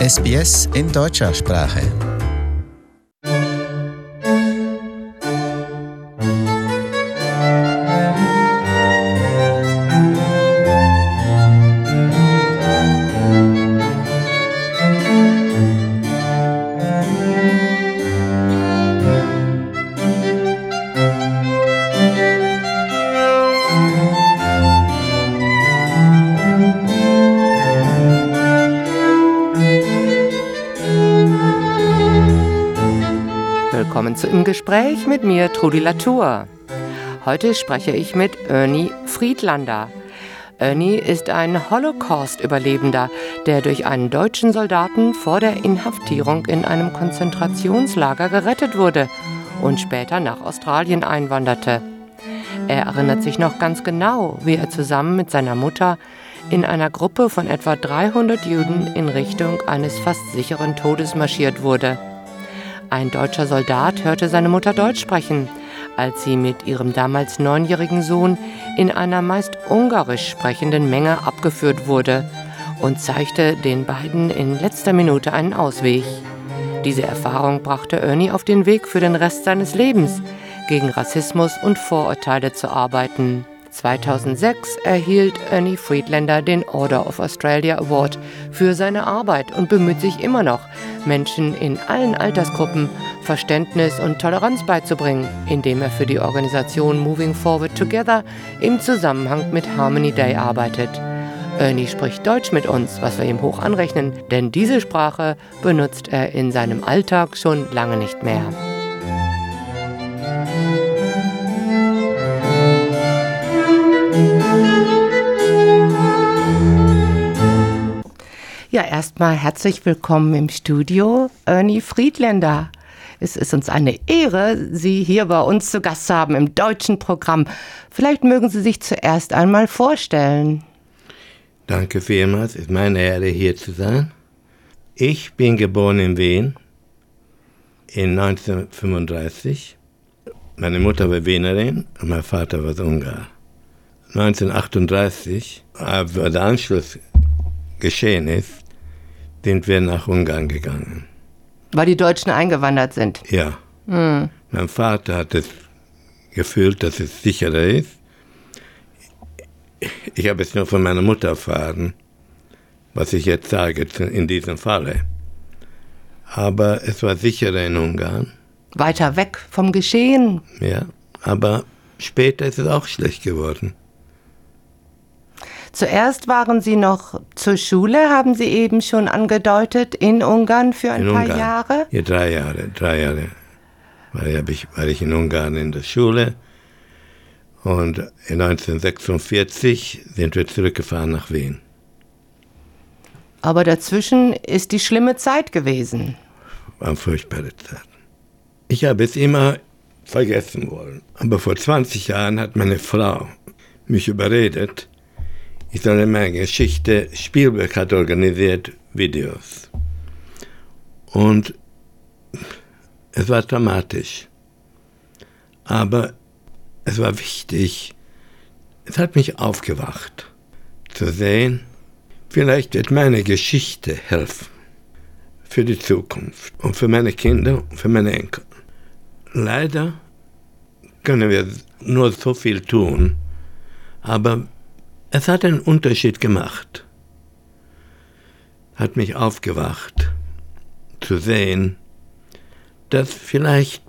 SBS in deutscher Sprache. Willkommen zu Im Gespräch mit mir, Trudi Latour. Heute spreche ich mit Ernie Friedlander. Ernie ist ein Holocaust-Überlebender, der durch einen deutschen Soldaten vor der Inhaftierung in einem Konzentrationslager gerettet wurde und später nach Australien einwanderte. Er erinnert sich noch ganz genau, wie er zusammen mit seiner Mutter in einer Gruppe von etwa 300 Juden in Richtung eines fast sicheren Todes marschiert wurde. Ein deutscher Soldat hörte seine Mutter Deutsch sprechen, als sie mit ihrem damals neunjährigen Sohn in einer meist ungarisch sprechenden Menge abgeführt wurde und zeigte den beiden in letzter Minute einen Ausweg. Diese Erfahrung brachte Ernie auf den Weg für den Rest seines Lebens, gegen Rassismus und Vorurteile zu arbeiten. 2006 erhielt Ernie Friedlander den Order of Australia Award für seine Arbeit und bemüht sich immer noch, Menschen in allen Altersgruppen Verständnis und Toleranz beizubringen, indem er für die Organisation Moving Forward Together im Zusammenhang mit Harmony Day arbeitet. Ernie spricht Deutsch mit uns, was wir ihm hoch anrechnen, denn diese Sprache benutzt er in seinem Alltag schon lange nicht mehr. Ja, erstmal herzlich willkommen im Studio, Ernie Friedländer. Es ist uns eine Ehre, Sie hier bei uns zu Gast zu haben im deutschen Programm. Vielleicht mögen Sie sich zuerst einmal vorstellen. Danke vielmals, es ist meine Ehre hier zu sein. Ich bin geboren in Wien in 1935. Meine Mutter war Wienerin und mein Vater war Ungar. 1938, als der Anschluss geschehen ist, sind wir nach Ungarn gegangen. Weil die Deutschen eingewandert sind. Ja. Mhm. Mein Vater hat es gefühlt, dass es sicherer ist. Ich habe es nur von meiner Mutter erfahren, was ich jetzt sage in diesem Falle. Aber es war sicherer in Ungarn. Weiter weg vom Geschehen. Ja, aber später ist es auch schlecht geworden. Zuerst waren Sie noch zur Schule, haben Sie eben schon angedeutet, in Ungarn für ein in paar Ungarn. Jahre? Ja, drei Jahre, drei Jahre war ich, war ich in Ungarn in der Schule. Und 1946 sind wir zurückgefahren nach Wien. Aber dazwischen ist die schlimme Zeit gewesen. War furchtbare Zeit. Ich habe es immer vergessen wollen. Aber vor 20 Jahren hat meine Frau mich überredet, ich soll meine Geschichte, Spielberg hat organisiert Videos. Und es war dramatisch. Aber es war wichtig, es hat mich aufgewacht, zu sehen, vielleicht wird meine Geschichte helfen für die Zukunft und für meine Kinder und für meine Enkel. Leider können wir nur so viel tun, aber es hat einen Unterschied gemacht, hat mich aufgewacht, zu sehen, dass vielleicht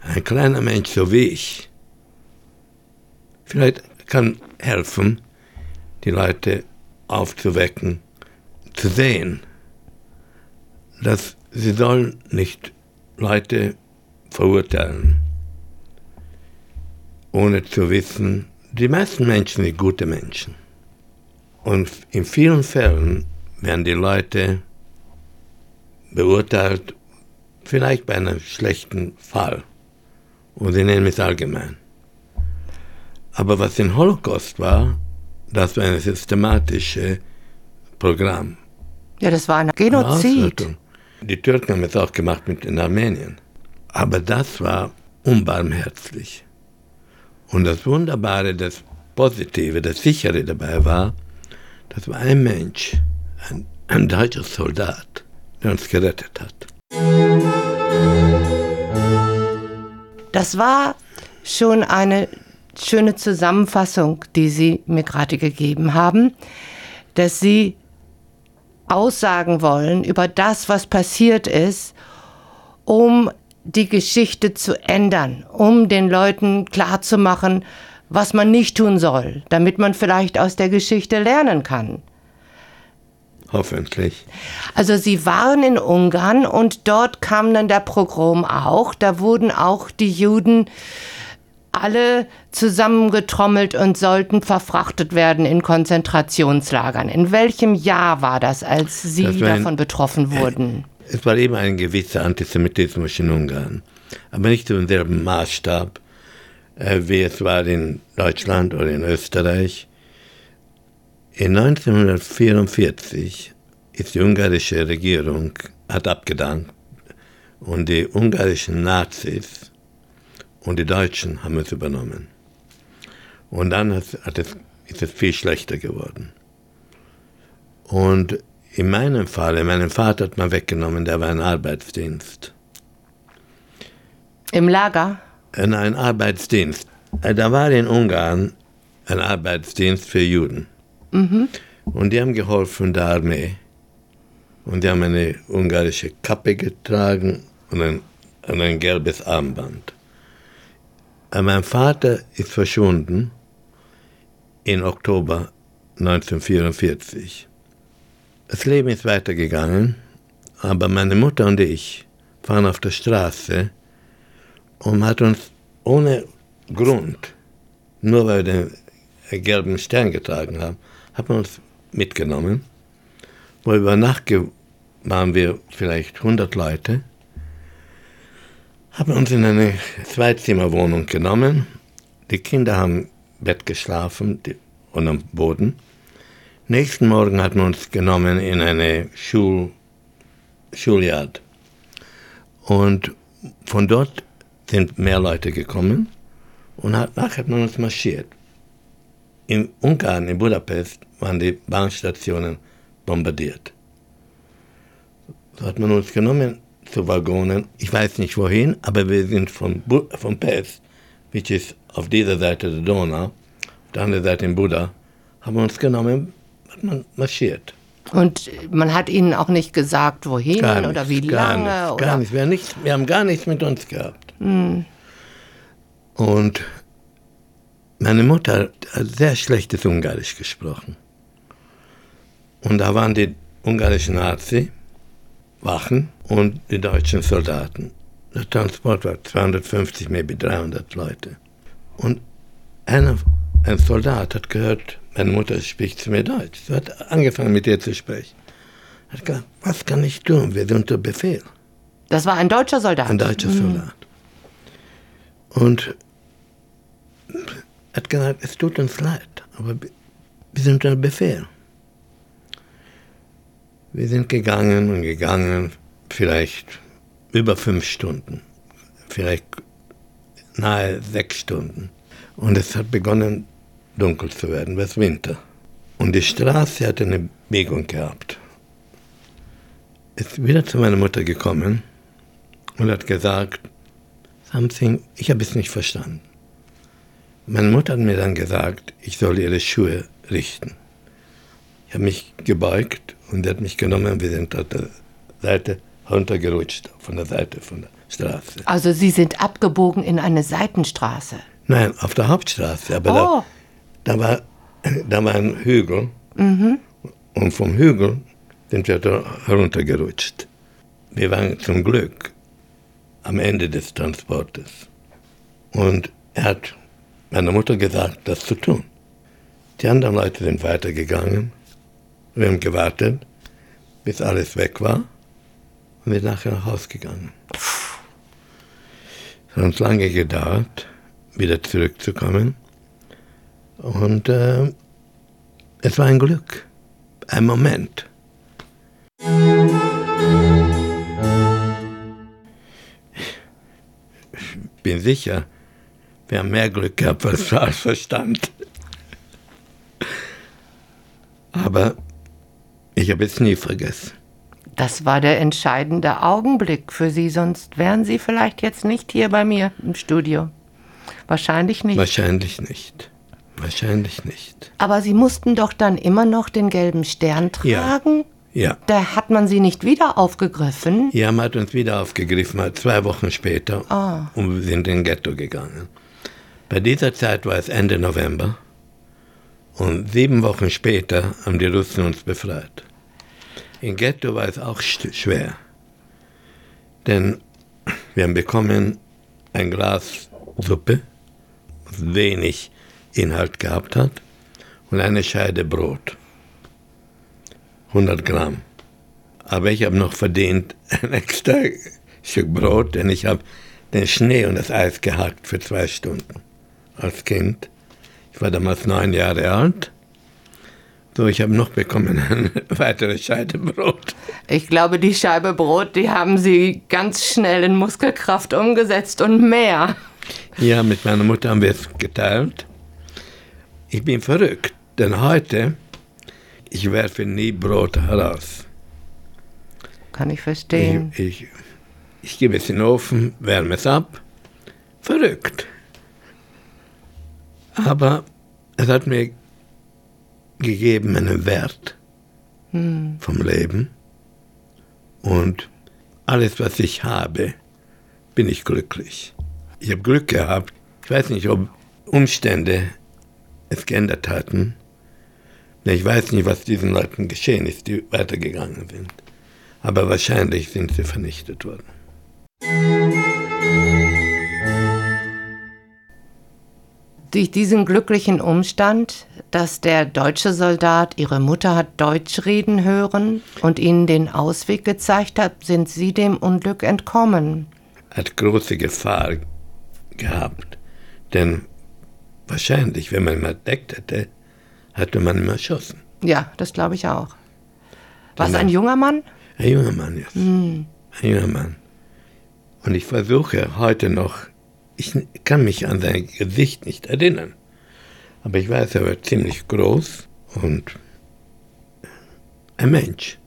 ein kleiner Mensch so wie ich, vielleicht kann helfen, die Leute aufzuwecken, zu sehen, dass sie sollen nicht Leute verurteilen, ohne zu wissen, die meisten Menschen sind gute Menschen. Und in vielen Fällen werden die Leute beurteilt, vielleicht bei einem schlechten Fall. Und sie nehmen es allgemein. Aber was im Holocaust war, das war ein systematisches Programm. Ja, das war ein Genozid. Die Türken haben es auch gemacht mit den Armenien. Aber das war unbarmherzig. Und das Wunderbare, das Positive, das Sichere dabei war, das war ein Mensch, ein, ein deutscher Soldat, der uns gerettet hat. Das war schon eine schöne Zusammenfassung, die Sie mir gerade gegeben haben, dass Sie aussagen wollen über das, was passiert ist, um die Geschichte zu ändern, um den Leuten klarzumachen, was man nicht tun soll, damit man vielleicht aus der Geschichte lernen kann. Hoffentlich. Also Sie waren in Ungarn und dort kam dann der Pogrom auch. Da wurden auch die Juden alle zusammengetrommelt und sollten verfrachtet werden in Konzentrationslagern. In welchem Jahr war das, als Sie davon betroffen wurden? Es war eben ein gewisser Antisemitismus in Ungarn, aber nicht im selben Maßstab, äh, wie es war in Deutschland oder in Österreich. In 1944 ist die ungarische Regierung hat abgedankt und die ungarischen Nazis und die Deutschen haben es übernommen. Und dann hat, es, ist es viel schlechter geworden. Und in meinem Fall, meinen Vater hat man weggenommen, der war ein Arbeitsdienst. Im Lager? Ein Arbeitsdienst. Äh, da war in Ungarn ein Arbeitsdienst für Juden. Mhm. Und die haben geholfen der Armee. Und die haben eine ungarische Kappe getragen und ein, und ein gelbes Armband. Aber mein Vater ist verschwunden im Oktober 1944. Das Leben ist weitergegangen, aber meine Mutter und ich fahren auf der Straße und hat uns ohne Grund, nur weil wir den gelben Stern getragen haben, hat man uns mitgenommen. Wo über Nacht waren wir vielleicht 100 Leute, haben uns in eine Zweizimmerwohnung genommen. Die Kinder haben im Bett geschlafen und am Boden. Nächsten Morgen hat man uns genommen in eine Schul, Schuljard. Und von dort sind mehr Leute gekommen und hat, nachher hat man uns marschiert. In Ungarn, in Budapest, waren die Bahnstationen bombardiert. So hat man uns genommen zu Waggonen. Ich weiß nicht wohin, aber wir sind von, von Pest, which ist auf dieser Seite der Donau, auf der anderen Seite in Buda, haben wir uns genommen, man marschiert. Und man hat ihnen auch nicht gesagt, wohin gar oder wie gar lange? Nichts, oder? Gar nichts. Wir, nichts. wir haben gar nichts mit uns gehabt. Mm. Und meine Mutter hat sehr schlechtes Ungarisch gesprochen. Und da waren die ungarischen Nazi, Wachen und die deutschen Soldaten. Der Transport war 250, maybe 300 Leute. Und einer, ein Soldat hat gehört, meine Mutter spricht zu mir Deutsch. Sie hat angefangen mit ihr zu sprechen. Hat gesagt, was kann ich tun? Wir sind unter Befehl. Das war ein deutscher Soldat? Ein deutscher mhm. Soldat. Und hat gesagt, es tut uns leid, aber wir sind unter Befehl. Wir sind gegangen und gegangen, vielleicht über fünf Stunden, vielleicht nahe sechs Stunden. Und es hat begonnen, dunkel zu werden, es Winter. Und die Straße hat eine Biegung gehabt. Ist wieder zu meiner Mutter gekommen und hat gesagt, something, ich habe es nicht verstanden. Meine Mutter hat mir dann gesagt, ich soll ihre Schuhe richten. Ich habe mich gebeugt und er hat mich genommen und wir sind auf der Seite runtergerutscht, von der Seite von der Straße. Also Sie sind abgebogen in eine Seitenstraße? Nein, auf der Hauptstraße. Aber oh. da, da, war, da war ein Hügel mhm. und vom Hügel sind wir da heruntergerutscht. Wir waren zum Glück am Ende des Transportes. Und er hat meiner Mutter gesagt, das zu tun. Die anderen Leute sind weitergegangen. Wir haben gewartet, bis alles weg war und sind nachher nach Hause gegangen. Es hat uns lange gedauert, wieder zurückzukommen. Und äh, es war ein Glück, ein Moment. Ich bin sicher, wir haben mehr Glück gehabt als Verstand. Aber ich habe es nie vergessen. Das war der entscheidende Augenblick für Sie, sonst wären Sie vielleicht jetzt nicht hier bei mir im Studio. Wahrscheinlich nicht. Wahrscheinlich nicht. Wahrscheinlich nicht. Aber Sie mussten doch dann immer noch den gelben Stern tragen? Ja. Da hat man Sie nicht wieder aufgegriffen? Ja, man hat uns wieder aufgegriffen, zwei Wochen später. Ah. Und wir sind in Ghetto gegangen. Bei dieser Zeit war es Ende November. Und sieben Wochen später haben die Russen uns befreit. In Ghetto war es auch schwer. Denn wir haben bekommen ein Glas Suppe, wenig Inhalt gehabt hat, und eine Scheide Brot. 100 Gramm. Aber ich habe noch verdient ein extra Stück Brot, denn ich habe den Schnee und das Eis gehackt für zwei Stunden als Kind. Ich war damals neun Jahre alt. So, ich habe noch bekommen eine weitere Scheibe Brot. Ich glaube, die Scheibe Brot, die haben Sie ganz schnell in Muskelkraft umgesetzt und mehr. Ja, mit meiner Mutter haben wir es geteilt. Ich bin verrückt, denn heute, ich werfe nie Brot heraus. Kann ich verstehen. Ich, ich, ich gebe es in den Ofen, wärme es ab. Verrückt. Aber es hat mir gegeben einen Wert hm. vom Leben. Und alles, was ich habe, bin ich glücklich. Ich habe Glück gehabt. Ich weiß nicht, ob Umstände es geändert hatten. Ich weiß nicht, was diesen Leuten geschehen ist, die weitergegangen sind. Aber wahrscheinlich sind sie vernichtet worden. Durch diesen glücklichen Umstand, dass der deutsche Soldat ihre Mutter hat Deutsch reden hören und ihnen den Ausweg gezeigt hat, sind sie dem Unglück entkommen. Hat große Gefahr gehabt, denn wahrscheinlich, wenn man ihn entdeckt hätte, hätte man ihn erschossen. Ja, das glaube ich auch. War es ein junger Mann? Ein junger Mann, ja. Hm. Ein junger Mann. Und ich versuche heute noch, ich kann mich an sein Gesicht nicht erinnern, aber ich weiß, er war ziemlich groß und ein Mensch.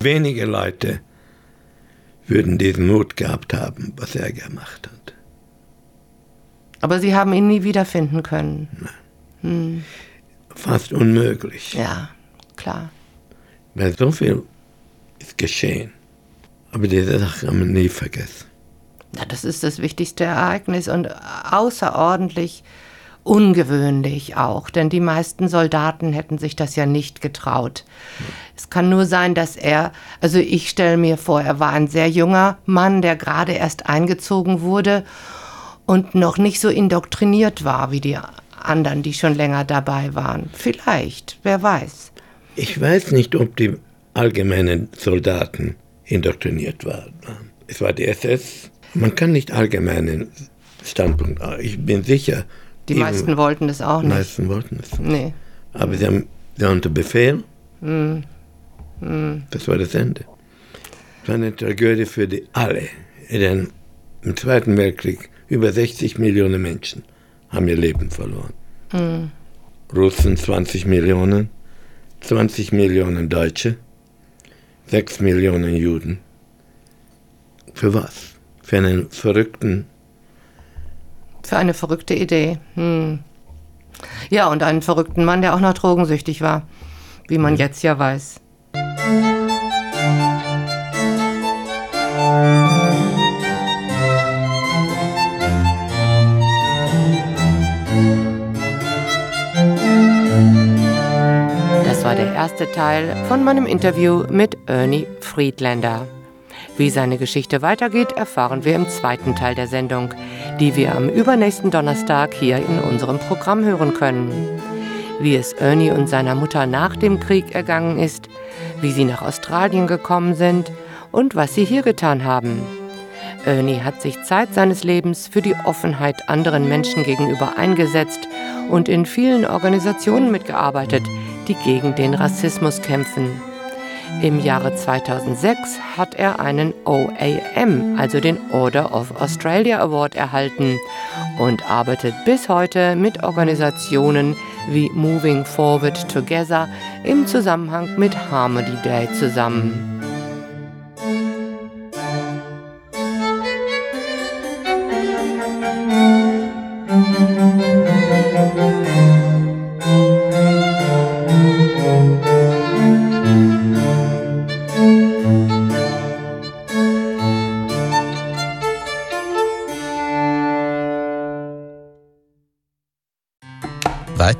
Wenige Leute würden diesen Mut gehabt haben, was er gemacht hat. Aber Sie haben ihn nie wiederfinden können. Hm. Fast unmöglich. Ja, klar. Weil so viel ist geschehen. Aber diese Sache haben wir nie vergessen. Ja, das ist das wichtigste Ereignis und außerordentlich ungewöhnlich auch, denn die meisten Soldaten hätten sich das ja nicht getraut. Ja. Es kann nur sein, dass er, also ich stelle mir vor, er war ein sehr junger Mann, der gerade erst eingezogen wurde und noch nicht so indoktriniert war wie die anderen, die schon länger dabei waren. Vielleicht, wer weiß. Ich weiß nicht, ob die allgemeinen Soldaten indoktriniert waren. Es war die SS. Man kann nicht allgemeinen Standpunkt. Ich bin sicher. Die meisten wollten das auch nicht. Die meisten wollten es. Nee. Aber sie haben, sie haben unter Befehl. Mm. Mm. Das war das Ende. Es war eine Tragödie für die alle. Denn im Zweiten Weltkrieg über 60 Millionen Menschen haben ihr Leben verloren. Mm. Russen 20 Millionen, 20 Millionen Deutsche, 6 Millionen Juden. Für was? Für einen verrückten. Für eine verrückte Idee. Hm. Ja, und einen verrückten Mann, der auch noch drogensüchtig war, wie man jetzt ja weiß. Erste Teil von meinem Interview mit Ernie Friedlander. Wie seine Geschichte weitergeht, erfahren wir im zweiten Teil der Sendung, die wir am übernächsten Donnerstag hier in unserem Programm hören können. Wie es Ernie und seiner Mutter nach dem Krieg ergangen ist, wie sie nach Australien gekommen sind und was sie hier getan haben. Ernie hat sich Zeit seines Lebens für die Offenheit anderen Menschen gegenüber eingesetzt und in vielen Organisationen mitgearbeitet, die gegen den Rassismus kämpfen. Im Jahre 2006 hat er einen OAM, also den Order of Australia Award, erhalten und arbeitet bis heute mit Organisationen wie Moving Forward Together im Zusammenhang mit Harmony Day zusammen. Musik